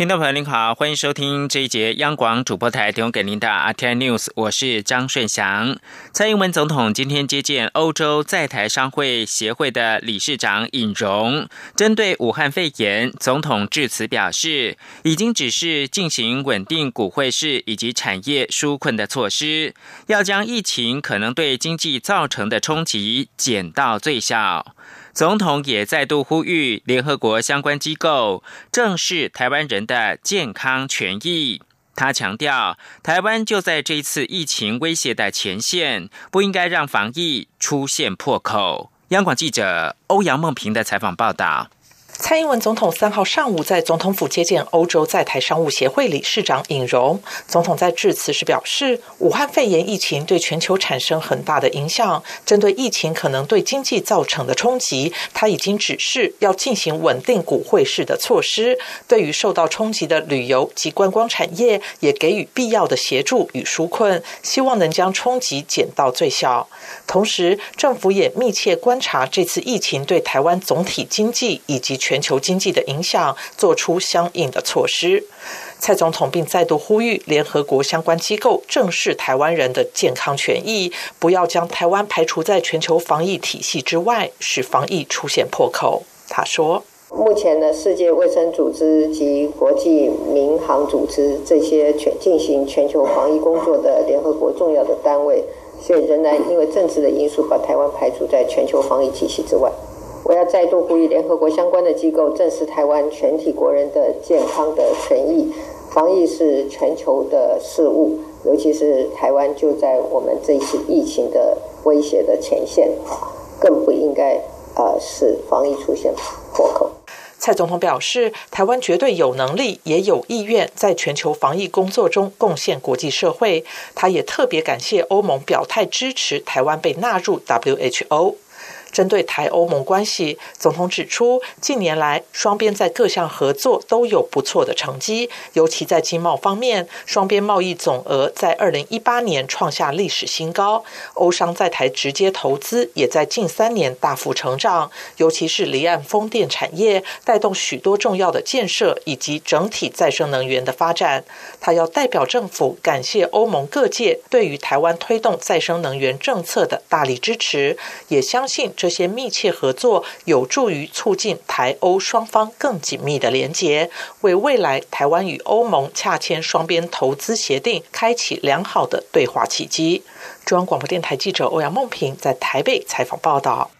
听众朋友您好，欢迎收听这一节央广主播台提供给您的 RTI News，我是张顺祥。蔡英文总统今天接见欧洲在台商会协会的理事长尹荣，针对武汉肺炎，总统致辞表示，已经只是进行稳定股汇市以及产业纾困的措施，要将疫情可能对经济造成的冲击减到最小。总统也再度呼吁联合国相关机构正视台湾人的健康权益。他强调，台湾就在这次疫情威胁的前线，不应该让防疫出现破口。央广记者欧阳梦平的采访报道。蔡英文总统三号上午在总统府接见欧洲在台商务协会理事长尹荣。总统在致辞时表示，武汉肺炎疫情对全球产生很大的影响。针对疫情可能对经济造成的冲击，他已经指示要进行稳定股汇市的措施。对于受到冲击的旅游及观光产业，也给予必要的协助与纾困，希望能将冲击减到最小。同时，政府也密切观察这次疫情对台湾总体经济以及全全球经济的影响，做出相应的措施。蔡总统并再度呼吁联合国相关机构正视台湾人的健康权益，不要将台湾排除在全球防疫体系之外，使防疫出现破口。他说：“目前的世界卫生组织及国际民航组织这些全进行全球防疫工作的联合国重要的单位，所以仍然因为政治的因素，把台湾排除在全球防疫体系之外。”我要再度呼吁联合国相关的机构正视台湾全体国人的健康的权益。防疫是全球的事务，尤其是台湾就在我们这次疫情的威胁的前线，更不应该呃使防疫出现破口。蔡总统表示，台湾绝对有能力，也有意愿在全球防疫工作中贡献国际社会。他也特别感谢欧盟表态支持台湾被纳入 WHO。针对台欧盟关系，总统指出，近年来双边在各项合作都有不错的成绩，尤其在经贸方面，双边贸易总额在二零一八年创下历史新高，欧商在台直接投资也在近三年大幅成长，尤其是离岸风电产业带动许多重要的建设以及整体再生能源的发展。他要代表政府感谢欧盟各界对于台湾推动再生能源政策的大力支持，也相信。这些密切合作有助于促进台欧双方更紧密的连结，为未来台湾与欧盟洽签双边投资协定开启良好的对话契机。中央广播电台记者欧阳梦平在台北采访报道。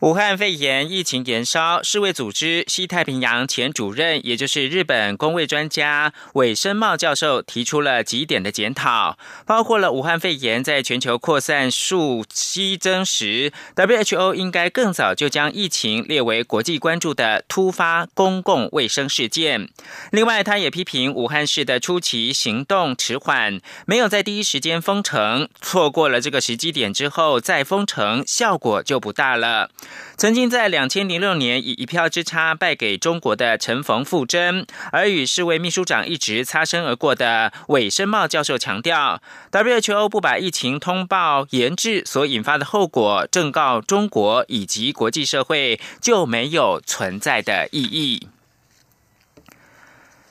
武汉肺炎疫情延烧，世卫组织西太平洋前主任，也就是日本公卫专家尾生茂教授提出了几点的检讨，包括了武汉肺炎在全球扩散数激增时，WHO 应该更早就将疫情列为国际关注的突发公共卫生事件。另外，他也批评武汉市的初期行动迟缓，没有在第一时间封城，错过了这个时机点之后再封城，效果就不大了。曾经在两千零六年以一票之差败给中国的陈冯富珍，而与世卫秘书长一直擦身而过的韦生茂教授强调，WHO 不把疫情通报研制所引发的后果正告中国以及国际社会，就没有存在的意义。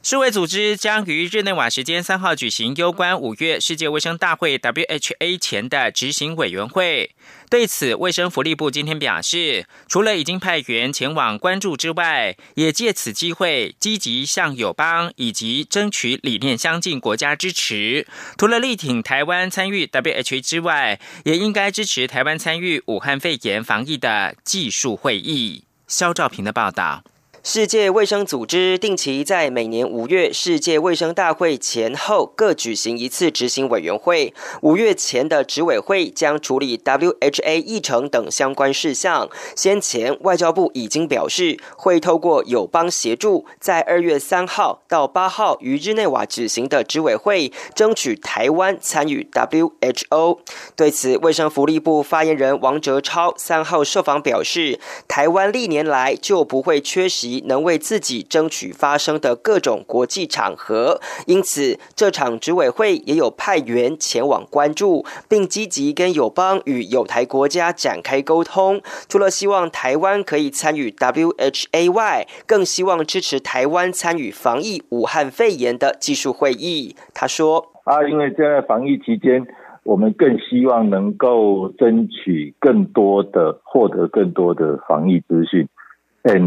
世卫组织将于日内瓦时间三号举行攸关五月世界卫生大会 （WHA） 前的执行委员会。对此，卫生福利部今天表示，除了已经派员前往关注之外，也借此机会积极向友邦以及争取理念相近国家支持。除了力挺台湾参与 WHA 之外，也应该支持台湾参与武汉肺炎防疫的技术会议。肖兆平的报道。世界卫生组织定期在每年五月世界卫生大会前后各举行一次执行委员会。五月前的执委会将处理 WHA 议程等相关事项。先前外交部已经表示，会透过友邦协助，在二月三号到八号于日内瓦举行的执委会，争取台湾参与 WHO。对此，卫生福利部发言人王哲超三号受访表示，台湾历年来就不会缺席。能为自己争取发声的各种国际场合。因此，这场执委会也有派员前往关注，并积极跟友邦与友台国家展开沟通。除了希望台湾可以参与 WHA 外，更希望支持台湾参与防疫武汉肺炎的技术会议。他说：“啊，因为现在防疫期间。”我们更希望能够争取更多的、获得更多的防疫资讯。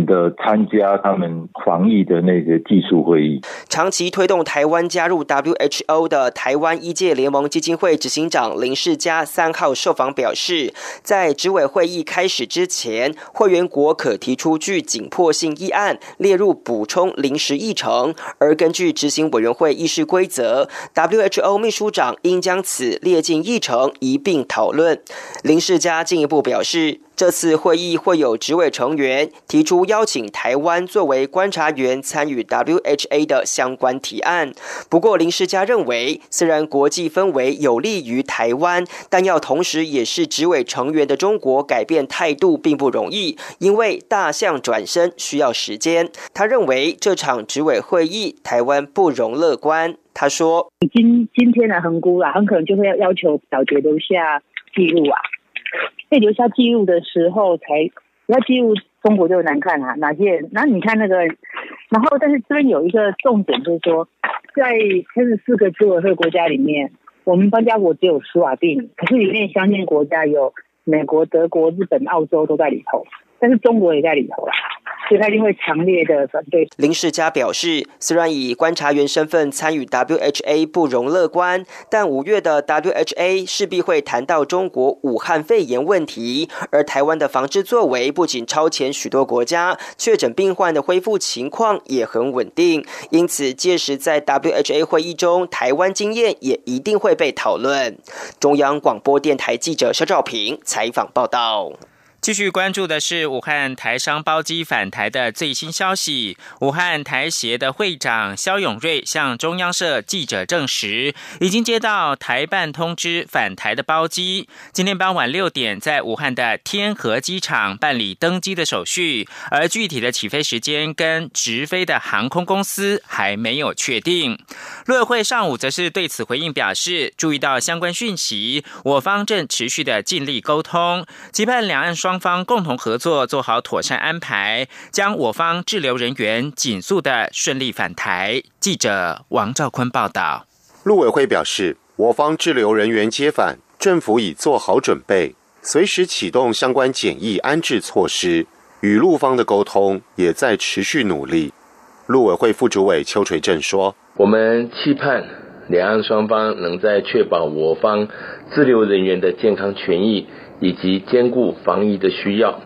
的参加他们防疫的那个技术会议。长期推动台湾加入 WHO 的台湾医界联盟基金会执行长林世嘉三号受访表示，在执委会议开始之前，会员国可提出具紧迫性议案列入补充临时议程，而根据执行委员会议事规则，WHO 秘书长应将此列进议程一并讨论。林世嘉进一步表示。这次会议会有执委成员提出邀请台湾作为观察员参与 WHA 的相关提案。不过林世嘉认为，虽然国际氛围有利于台湾，但要同时也是执委成员的中国改变态度并不容易，因为大象转身需要时间。他认为这场执委会议台湾不容乐观。他说：“今今天的横估啊，很可能就会要要求表决留下记录啊。”被留下记录的时候，才要记录中国就难看啊，哪些？那你看那个，然后但是这边有一个重点，就是说，在三十四个组委会国家里面，我们邦家国只有斯瓦蒂，可是里面相近国家有美国、德国、日本、澳洲都在里头，但是中国也在里头啦。所以他一定会强烈的反对。林世嘉表示，虽然以观察员身份参与 WHA 不容乐观，但五月的 WHA 势必会谈到中国武汉肺炎问题，而台湾的防治作为不仅超前许多国家，确诊病患的恢复情况也很稳定。因此，届时在 WHA 会议中，台湾经验也一定会被讨论。中央广播电台记者肖兆平采访报道。继续关注的是武汉台商包机返台的最新消息。武汉台协的会长肖永瑞向中央社记者证实，已经接到台办通知返台的包机，今天傍晚六点在武汉的天河机场办理登机的手续，而具体的起飞时间跟直飞的航空公司还没有确定。陆委会上午则是对此回应表示，注意到相关讯息，我方正持续的尽力沟通，期盼两岸双。双方共同合作，做好妥善安排，将我方滞留人员紧速的顺利返台。记者王兆坤报道。陆委会表示，我方滞留人员接返，政府已做好准备，随时启动相关检疫安置措施，与陆方的沟通也在持续努力。陆委会副主委邱垂正说：“我们期盼两岸双方能在确保我方滞留人员的健康权益。”以及兼顾防疫的需要，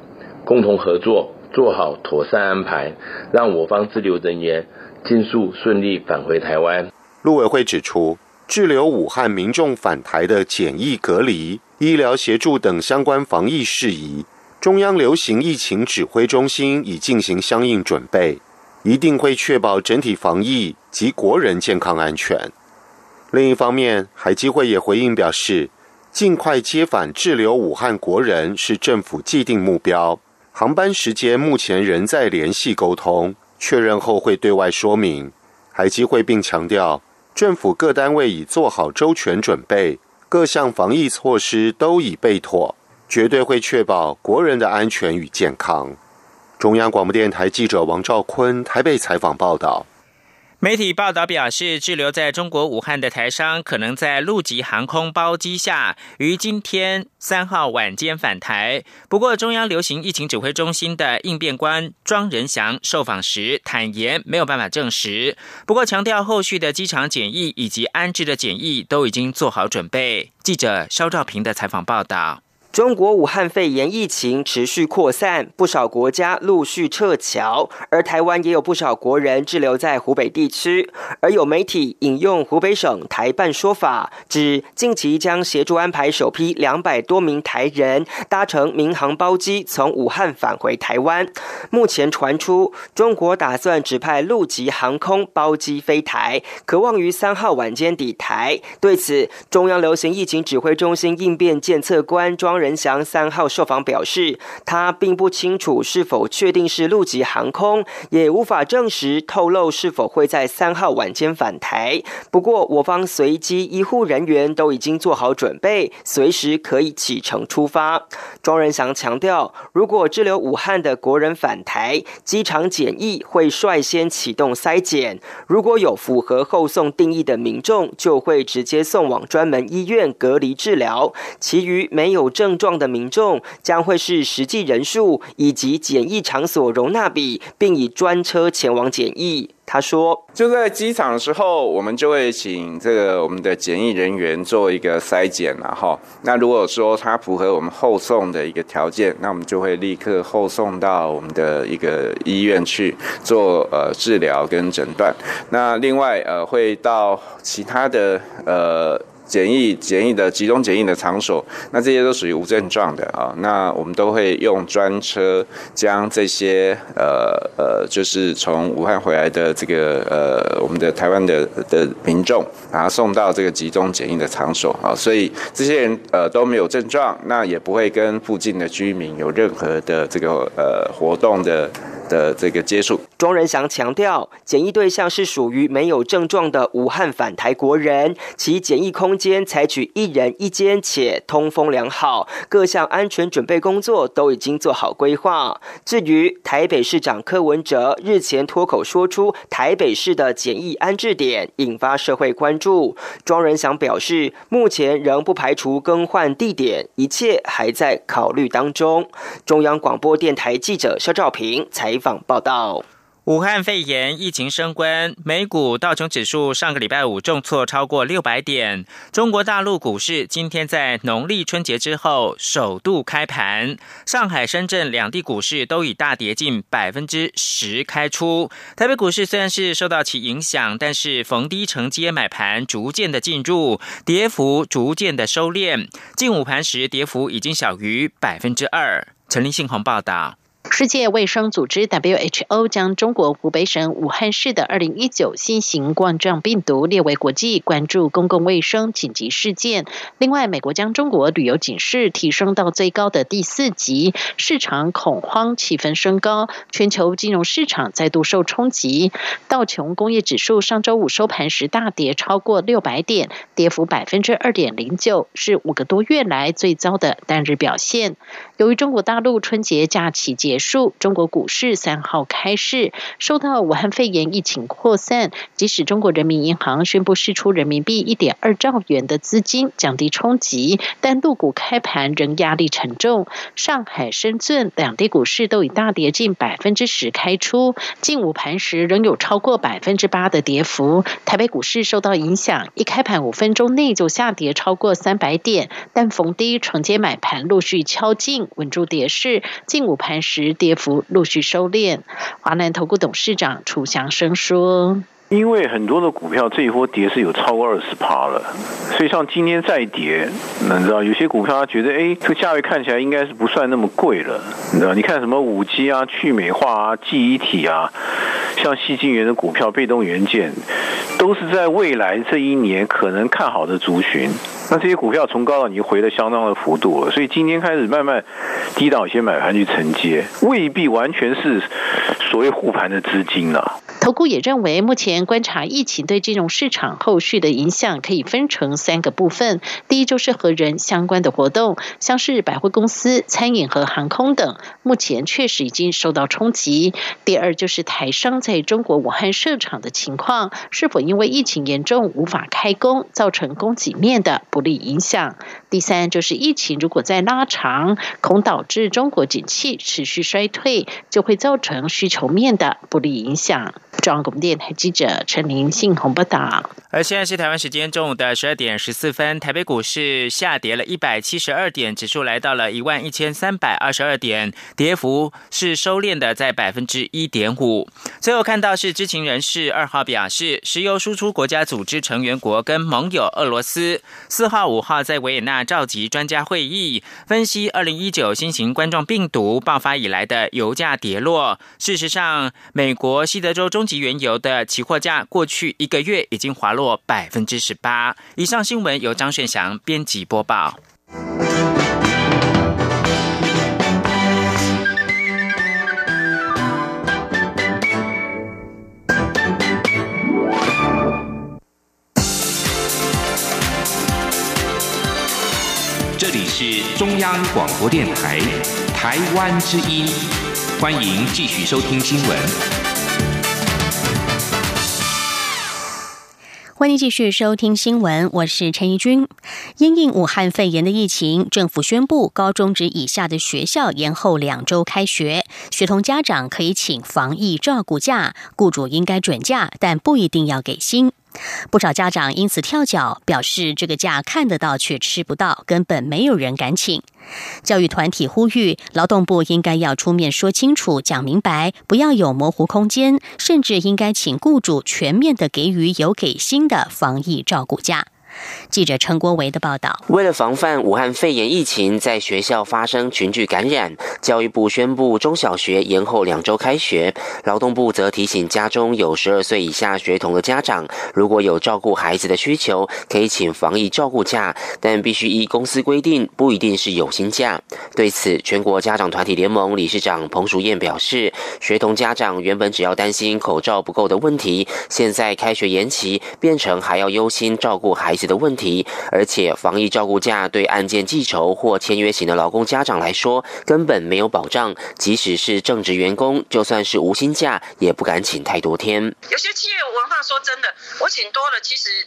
共同合作做好妥善安排，让我方滞留人员尽速顺利返回台湾。陆委会指出，滞留武汉民众返台的检疫隔离、医疗协助等相关防疫事宜，中央流行疫情指挥中心已进行相应准备，一定会确保整体防疫及国人健康安全。另一方面，海基会也回应表示。尽快接返滞留武汉国人是政府既定目标，航班时间目前仍在联系沟通，确认后会对外说明。海基会并强调，政府各单位已做好周全准备，各项防疫措施都已备妥，绝对会确保国人的安全与健康。中央广播电台记者王兆坤台北采访报道。媒体报道表示，滞留在中国武汉的台商可能在陆籍航空包机下，于今天三号晚间返台。不过，中央流行疫情指挥中心的应变官庄仁祥受访时坦言，没有办法证实。不过，强调后续的机场检疫以及安置的检疫都已经做好准备。记者肖兆平的采访报道。中国武汉肺炎疫情持续扩散，不少国家陆续撤侨，而台湾也有不少国人滞留在湖北地区。而有媒体引用湖北省台办说法，指近期将协助安排首批两百多名台人搭乘民航包机从武汉返回台湾。目前传出中国打算指派陆籍航空包机飞台，可望于三号晚间抵台。对此，中央流行疫情指挥中心应变监测官庄。仁祥三号受访表示，他并不清楚是否确定是陆籍航空，也无法证实透露是否会在三号晚间返台。不过，我方随机医护人员都已经做好准备，随时可以启程出发。庄仁祥强调，如果滞留武汉的国人返台，机场检疫会率先启动筛检，如果有符合后送定义的民众，就会直接送往专门医院隔离治疗。其余没有证症状的民众，将会是实际人数以及检疫场所容纳比，并以专车前往检疫。他说：“就在机场的时候，我们就会请这个我们的检疫人员做一个筛检了哈。那如果说他符合我们后送的一个条件，那我们就会立刻后送到我们的一个医院去做呃治疗跟诊断。那另外呃会到其他的呃。”检疫检疫的集中检疫的场所，那这些都属于无症状的啊。那我们都会用专车将这些呃呃，就是从武汉回来的这个呃我们的台湾的的民众，把他送到这个集中检疫的场所啊。所以这些人呃都没有症状，那也不会跟附近的居民有任何的这个呃活动的。的这个接触，庄仁祥强调，检疫对象是属于没有症状的武汉返台国人，其检疫空间采取一人一间，且通风良好，各项安全准备工作都已经做好规划。至于台北市长柯文哲日前脱口说出台北市的检疫安置点，引发社会关注，庄仁祥表示，目前仍不排除更换地点，一切还在考虑当中。中央广播电台记者肖兆平采。采访报道。武汉肺炎疫情升温，美股道琼指数上个礼拜五重挫超过六百点。中国大陆股市今天在农历春节之后首度开盘，上海、深圳两地股市都以大跌近百分之十开出。台北股市虽然是受到其影响，但是逢低承接买盘逐渐的进入，跌幅逐渐的收敛。近午盘时跌幅已经小于百分之二。陈立信鸿报道。世界卫生组织 （WHO） 将中国湖北省武汉市的2019新型冠状病毒列为国际关注公共卫生紧急事件。另外，美国将中国旅游警示提升到最高的第四级，市场恐慌气氛升高，全球金融市场再度受冲击。道琼工业指数上周五收盘时大跌超过六百点，跌幅百分之二点零九，是五个多月来最糟的单日表现。由于中国大陆春节假期结结束，中国股市三号开市，受到武汉肺炎疫情扩散，即使中国人民银行宣布释出人民币一点二兆元的资金，降低冲击，但陆股开盘仍压力沉重。上海、深圳两地股市都以大跌近百分之十开出，近午盘时仍有超过百分之八的跌幅。台北股市受到影响，一开盘五分钟内就下跌超过三百点，但逢低承接买盘陆续敲进。稳住跌势，近午盘时跌幅陆续收敛。华南投顾董事长楚祥生说：“因为很多的股票这一波跌是有超过二十趴了，所以像今天再跌，你知道有些股票他觉得，哎，这个价位看起来应该是不算那么贵了，你知道？你看什么五 G 啊、去美化啊、记忆体啊，像细晶圆的股票、被动元件，都是在未来这一年可能看好的族群。”那这些股票从高到你回了相当的幅度了，所以今天开始慢慢低档一些买盘去承接，未必完全是所谓护盘的资金了。投顾也认为，目前观察疫情对金融市场后续的影响，可以分成三个部分。第一就是和人相关的活动，像是百货公司、餐饮和航空等，目前确实已经受到冲击。第二就是台商在中国武汉设厂的情况，是否因为疫情严重无法开工，造成供给面的不利影响。第三就是疫情如果再拉长，恐导致中国景气持续衰退，就会造成需求面的不利影响。中央广播电台记者陈林信鸿报道。而现在是台湾时间中午的十二点十四分，台北股市下跌了一百七十二点，指数来到了一万一千三百二十二点，跌幅是收敛的，在百分之一点五。最后看到是知情人士二号表示，石油输出国家组织成员国跟盟友俄罗斯四号、五号在维也纳召集专家会议，分析二零一九新型冠状病毒爆发以来的油价跌落。事实上，美国西德州中及原油的期货价，过去一个月已经滑落百分之十八以上。新闻由张炫祥编辑播报。这里是中央广播电台，台湾之音，欢迎继续收听新闻。欢迎继续收听新闻，我是陈怡君。因应武汉肺炎的疫情，政府宣布高中职以下的学校延后两周开学，学童家长可以请防疫照顾假，雇主应该准假，但不一定要给薪。不少家长因此跳脚，表示这个假看得到却吃不到，根本没有人敢请。教育团体呼吁，劳动部应该要出面说清楚、讲明白，不要有模糊空间，甚至应该请雇主全面的给予有给薪的防疫照顾假。记者陈国维的报道：为了防范武汉肺炎疫情在学校发生群聚感染，教育部宣布中小学延后两周开学。劳动部则提醒家中有十二岁以下学童的家长，如果有照顾孩子的需求，可以请防疫照顾假，但必须依公司规定，不一定是有薪假。对此，全国家长团体联盟理事长彭淑燕表示，学童家长原本只要担心口罩不够的问题，现在开学延期，变成还要忧心照顾孩子。的问题，而且防疫照顾假对案件记仇或签约型的劳工家长来说根本没有保障，即使是正职员工，就算是无薪假，也不敢请太多天。有些企业文化说真的，我请多了，其实。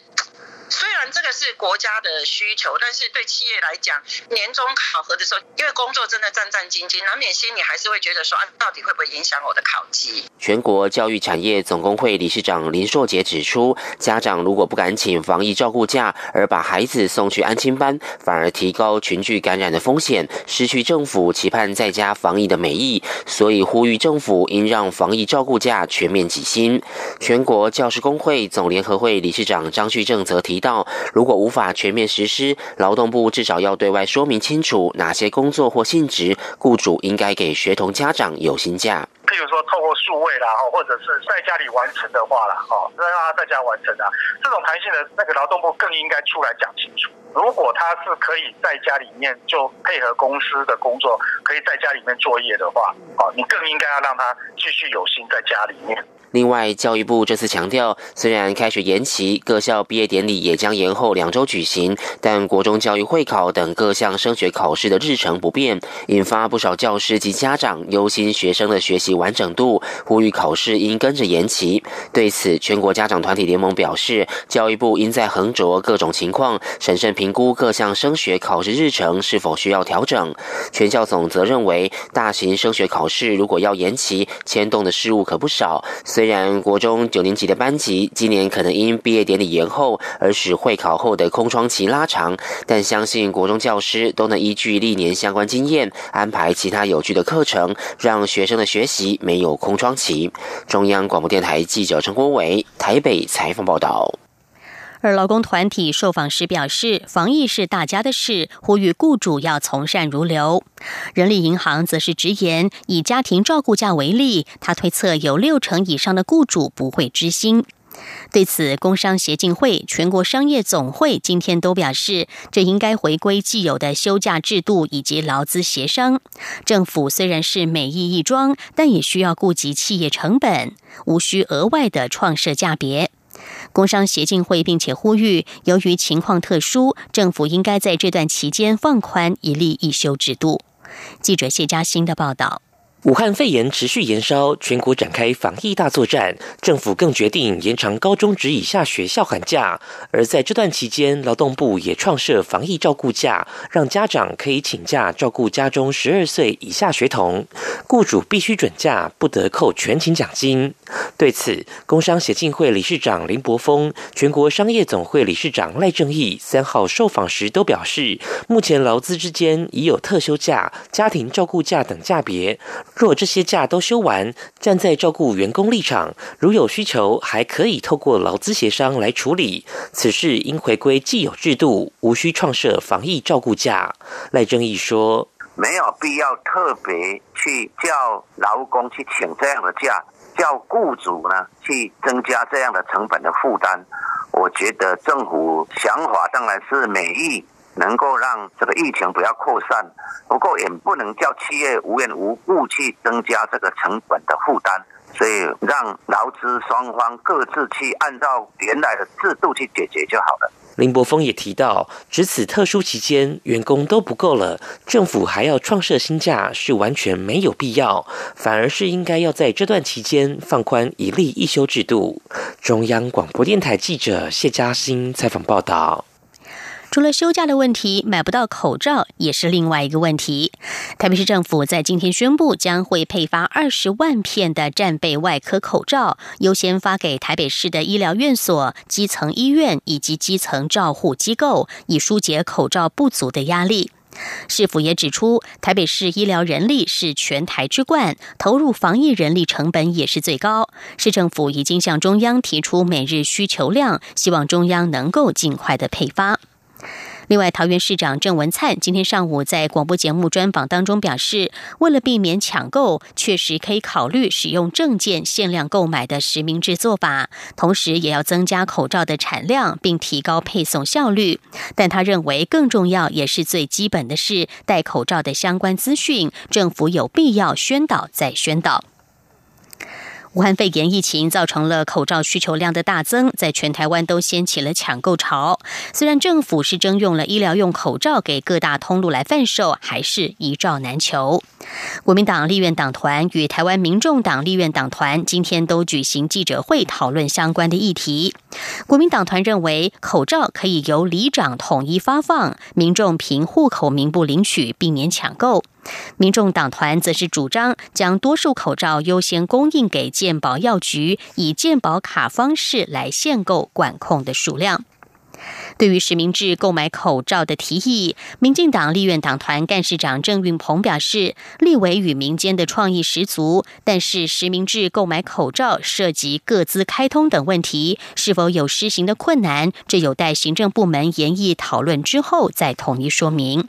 虽然这个是国家的需求，但是对企业来讲，年终考核的时候，因为工作真的战战兢兢，难免心里还是会觉得说，啊，到底会不会影响我的考绩？全国教育产业总工会理事长林硕杰指出，家长如果不敢请防疫照顾假，而把孩子送去安亲班，反而提高群聚感染的风险，失去政府期盼在家防疫的美意。所以呼吁政府应让防疫照顾假全面给薪。全国教师工会总联合会理事长张旭正则提。提到，如果无法全面实施，劳动部至少要对外说明清楚哪些工作或性质，雇主应该给学童家长有薪假。譬如说，透过数位啦，或者是在家里完成的话啦，哦，让他在家完成啊，这种弹性的那个劳动部更应该出来讲清楚。如果他是可以在家里面就配合公司的工作，可以在家里面作业的话，哦，你更应该要让他继续有心在家里面。另外，教育部这次强调，虽然开学延期，各校毕业典礼也将延后两周举行，但国中教育会考等各项升学考试的日程不变，引发不少教师及家长忧心学生的学习完整度，呼吁考试应跟着延期。对此，全国家长团体联盟表示，教育部应在横着各种情况，审慎评估各项升学考试日程是否需要调整。全校总则认为，大型升学考试如果要延期，牵动的事物可不少。虽然国中九年级的班级今年可能因毕业典礼延后而使会考后的空窗期拉长，但相信国中教师都能依据历年相关经验安排其他有趣的课程，让学生的学习没有空窗期。中央广播电台记者陈国伟台北采访报道。而劳工团体受访时表示，防疫是大家的事，呼吁雇主要从善如流。人力银行则是直言，以家庭照顾假为例，他推测有六成以上的雇主不会知心。对此，工商协进会、全国商业总会今天都表示，这应该回归既有的休假制度以及劳资协商。政府虽然是美意一桩，但也需要顾及企业成本，无需额外的创设价别。工商协进会并且呼吁，由于情况特殊，政府应该在这段期间放宽一例一休制度。记者谢嘉欣的报道。武汉肺炎持续延烧，全国展开防疫大作战，政府更决定延长高中职以下学校寒假。而在这段期间，劳动部也创设防疫照顾假，让家长可以请假照顾家中十二岁以下学童，雇主必须准假，不得扣全勤奖金。对此，工商协进会理事长林柏峰、全国商业总会理事长赖正义三号受访时都表示，目前劳资之间已有特休假、家庭照顾假等价别。若这些假都休完，站在照顾员工立场，如有需求，还可以透过劳资协商来处理。此事应回归既有制度，无需创设防疫照顾假。赖正义说：“没有必要特别去叫劳工去请这样的假，叫雇主呢去增加这样的成本的负担。我觉得政府想法当然是美意。”能够让这个疫情不要扩散，不过也不能叫企业无缘无故去增加这个成本的负担，所以让劳资双方各自去按照原来的制度去解决就好了。林柏峰也提到，值此特殊期间，员工都不够了，政府还要创设新假是完全没有必要，反而是应该要在这段期间放宽一例一休制度。中央广播电台记者谢嘉欣采访报道。除了休假的问题，买不到口罩也是另外一个问题。台北市政府在今天宣布，将会配发二十万片的战备外科口罩，优先发给台北市的医疗院所、基层医院以及基层照护机构，以疏解口罩不足的压力。市府也指出，台北市医疗人力是全台之冠，投入防疫人力成本也是最高。市政府已经向中央提出每日需求量，希望中央能够尽快的配发。另外，桃园市长郑文灿今天上午在广播节目专访当中表示，为了避免抢购，确实可以考虑使用证件限量购买的实名制做法，同时也要增加口罩的产量，并提高配送效率。但他认为，更重要也是最基本的是戴口罩的相关资讯，政府有必要宣导再宣导。武汉肺炎疫情造成了口罩需求量的大增，在全台湾都掀起了抢购潮。虽然政府是征用了医疗用口罩给各大通路来贩售，还是一罩难求。国民党立院党团与台湾民众党立院党团今天都举行记者会，讨论相关的议题。国民党团认为，口罩可以由里长统一发放，民众凭户口名簿领取，避免抢购。民众党团则是主张将多数口罩优先供应给健保药局，以健保卡方式来限购管控的数量。对于实名制购买口罩的提议，民进党立院党团干事长郑运鹏表示，立委与民间的创意十足，但是实名制购买口罩涉及各资开通等问题，是否有施行的困难，这有待行政部门研议讨论之后再统一说明。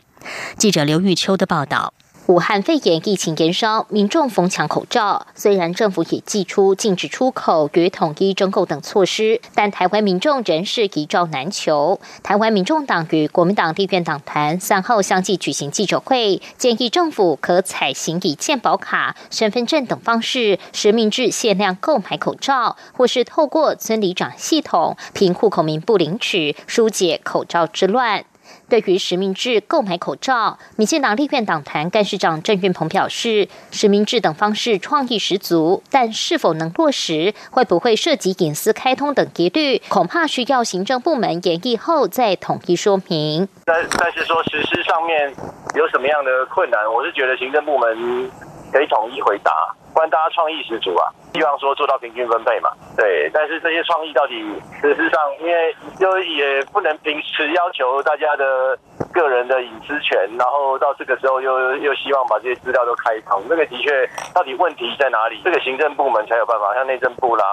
记者刘玉秋的报道。武汉肺炎疫情延烧，民众疯抢口罩。虽然政府也寄出禁止出口与统一征购等措施，但台湾民众仍是一罩难求。台湾民众党与国民党立院党团三号相继举行记者会，建议政府可采行以健保卡、身份证等方式实名制限量购买口罩，或是透过村里长系统凭户口名簿领取，疏解口罩之乱。对于实名制购买口罩，民进党立院党团干事长郑运鹏表示，实名制等方式创意十足，但是否能落实，会不会涉及隐私开通等疑虑，恐怕需要行政部门研议后再统一说明。但但是说实施上面有什么样的困难，我是觉得行政部门可以统一回答，不然大家创意十足啊。希望说做到平均分配嘛，对，但是这些创意到底实质上，因为就也不能平时要求大家的个人的隐私权，然后到这个时候又又希望把这些资料都开通，那个的确到底问题在哪里？这个行政部门才有办法，像内政部啦、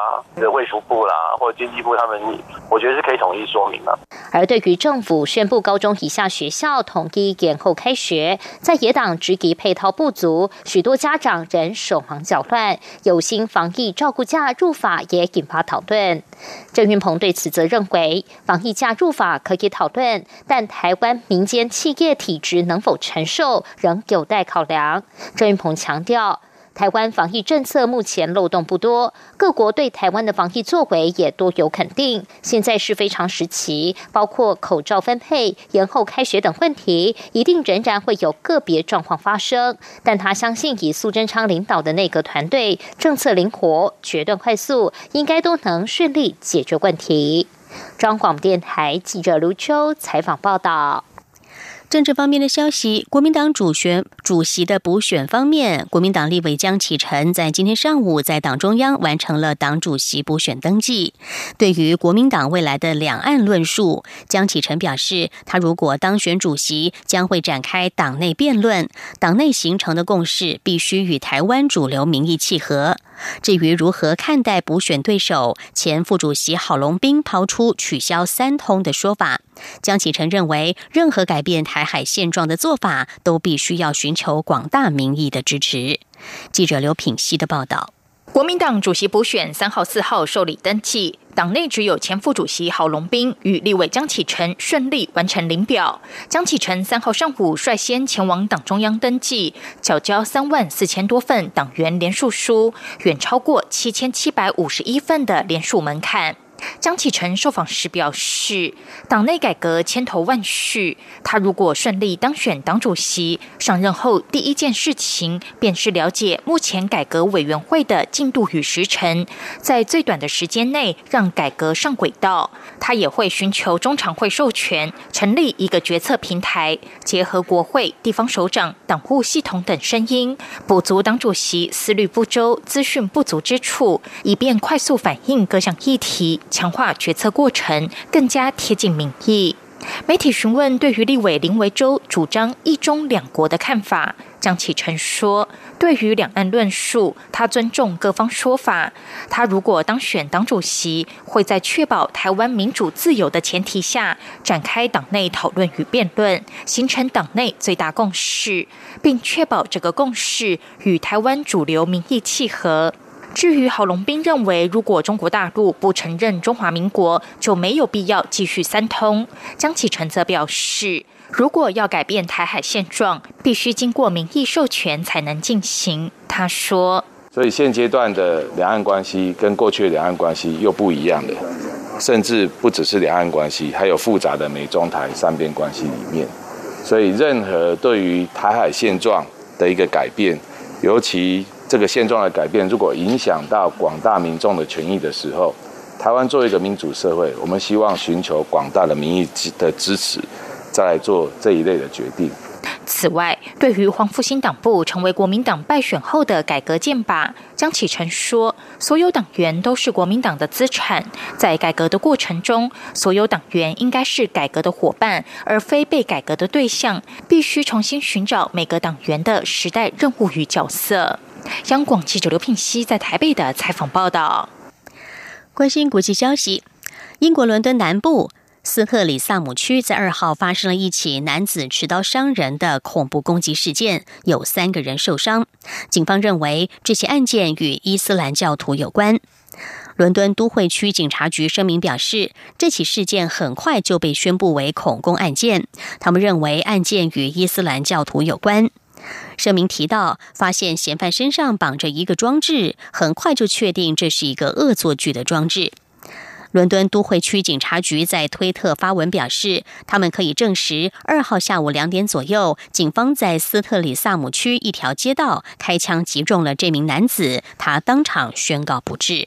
卫福部啦或者经济部他们，我觉得是可以统一说明的。而对于政府宣布高中以下学校统一延后开学，在野党质疑配套不足，许多家长仍手忙搅乱，有心防。疫照顾假入法也引发讨论。郑云鹏对此则认为，防疫假入法可以讨论，但台湾民间企业体制能否承受，仍有待考量。郑云鹏强调。台湾防疫政策目前漏洞不多，各国对台湾的防疫作为也多有肯定。现在是非常时期，包括口罩分配、延后开学等问题，一定仍然会有个别状况发生。但他相信，以苏贞昌领导的内阁团队，政策灵活、决断快速，应该都能顺利解决问题。中广电台记者卢秋采访报道。政治方面的消息，国民党主选主席的补选方面，国民党立委江启臣在今天上午在党中央完成了党主席补选登记。对于国民党未来的两岸论述，江启臣表示，他如果当选主席，将会展开党内辩论，党内形成的共识必须与台湾主流民意契合。至于如何看待补选对手前副主席郝龙斌抛出取消三通的说法，江启臣认为，任何改变台海现状的做法，都必须要寻求广大民意的支持。记者刘品希的报道。国民党主席补选三号、四号受理登记，党内只有前副主席郝龙斌与立委江启臣顺利完成领表。江启臣三号上午率先前往党中央登记，缴交三万四千多份党员联署书，远超过七千七百五十一份的联署门槛。江启臣受访时表示，党内改革千头万绪，他如果顺利当选党主席，上任后第一件事情便是了解目前改革委员会的进度与时程，在最短的时间内让改革上轨道。他也会寻求中常会授权，成立一个决策平台，结合国会、地方首长、党务系统等声音，补足党主席思虑不周、资讯不足之处，以便快速反映各项议题。强化决策过程，更加贴近民意。媒体询问对于立委林维洲主张一中两国的看法，江启臣说：“对于两岸论述，他尊重各方说法。他如果当选党主席，会在确保台湾民主自由的前提下，展开党内讨论与辩论，形成党内最大共识，并确保这个共识与台湾主流民意契合。”至于郝龙斌认为，如果中国大陆不承认中华民国，就没有必要继续三通。江启臣则表示，如果要改变台海现状，必须经过民意授权才能进行。他说：“所以现阶段的两岸关系跟过去的两岸关系又不一样了，甚至不只是两岸关系，还有复杂的美中台三边关系里面。所以，任何对于台海现状的一个改变，尤其……这个现状的改变，如果影响到广大民众的权益的时候，台湾作为一个民主社会，我们希望寻求广大的民意的支持，再来做这一类的决定。此外，对于黄复兴党部成为国民党败选后的改革建拔，江启臣说：“所有党员都是国民党的资产，在改革的过程中，所有党员应该是改革的伙伴，而非被改革的对象。必须重新寻找每个党员的时代任务与角色。”央广记者刘聘熙在台北的采访报道。关心国际消息，英国伦敦南部斯特里萨姆区在二号发生了一起男子持刀伤人的恐怖攻击事件，有三个人受伤。警方认为这起案件与伊斯兰教徒有关。伦敦都会区警察局声明表示，这起事件很快就被宣布为恐攻案件。他们认为案件与伊斯兰教徒有关。声明提到，发现嫌犯身上绑着一个装置，很快就确定这是一个恶作剧的装置。伦敦都会区警察局在推特发文表示，他们可以证实，二号下午两点左右，警方在斯特里萨姆区一条街道开枪击中了这名男子，他当场宣告不治。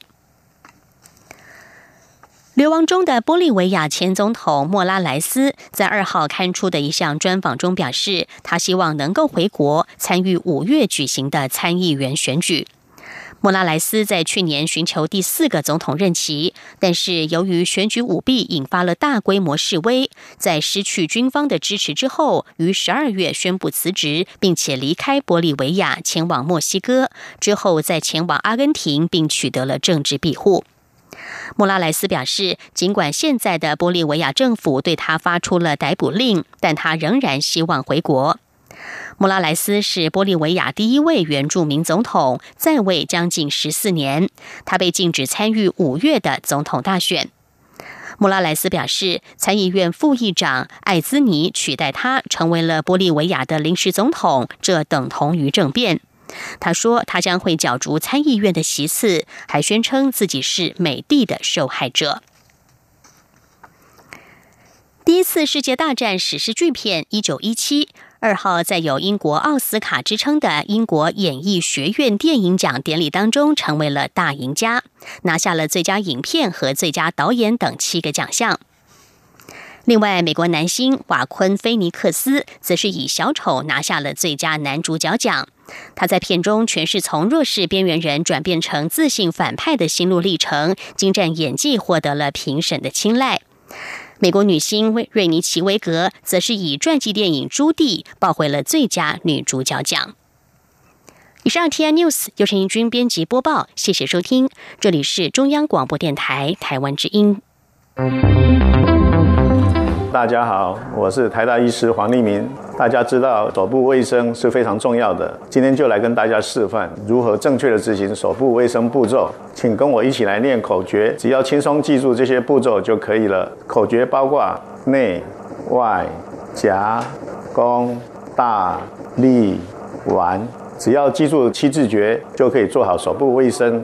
流亡中的玻利维亚前总统莫拉莱斯在二号刊出的一项专访中表示，他希望能够回国参与五月举行的参议员选举。莫拉莱斯在去年寻求第四个总统任期，但是由于选举舞弊引发了大规模示威，在失去军方的支持之后，于十二月宣布辞职，并且离开玻利维亚前往墨西哥，之后再前往阿根廷，并取得了政治庇护。莫拉莱斯表示，尽管现在的玻利维亚政府对他发出了逮捕令，但他仍然希望回国。莫拉莱斯是玻利维亚第一位原住民总统，在位将近十四年。他被禁止参与五月的总统大选。莫拉莱斯表示，参议院副议长艾兹尼取代他成为了玻利维亚的临时总统，这等同于政变。他说，他将会角逐参议院的席次，还宣称自己是美帝的受害者。第一次世界大战史诗巨片《一九一七》二号在有英国奥斯卡之称的英国演艺学院电影奖典礼当中成为了大赢家，拿下了最佳影片和最佳导演等七个奖项。另外，美国男星瓦昆菲尼克斯则是以小丑拿下了最佳男主角奖。他在片中诠释从弱势边缘人转变成自信反派的心路历程，精湛演技获得了评审的青睐。美国女星瑞尼奇维格则是以传记电影《朱棣》抱回了最佳女主角奖。以上 T I News 由陈义军编辑播报，谢谢收听，这里是中央广播电台台湾之音。大家好，我是台大医师黄立明。大家知道手部卫生是非常重要的，今天就来跟大家示范如何正确的执行手部卫生步骤。请跟我一起来念口诀，只要轻松记住这些步骤就可以了。口诀包括内、外、夹、弓、大、立、腕，只要记住七字诀，就可以做好手部卫生。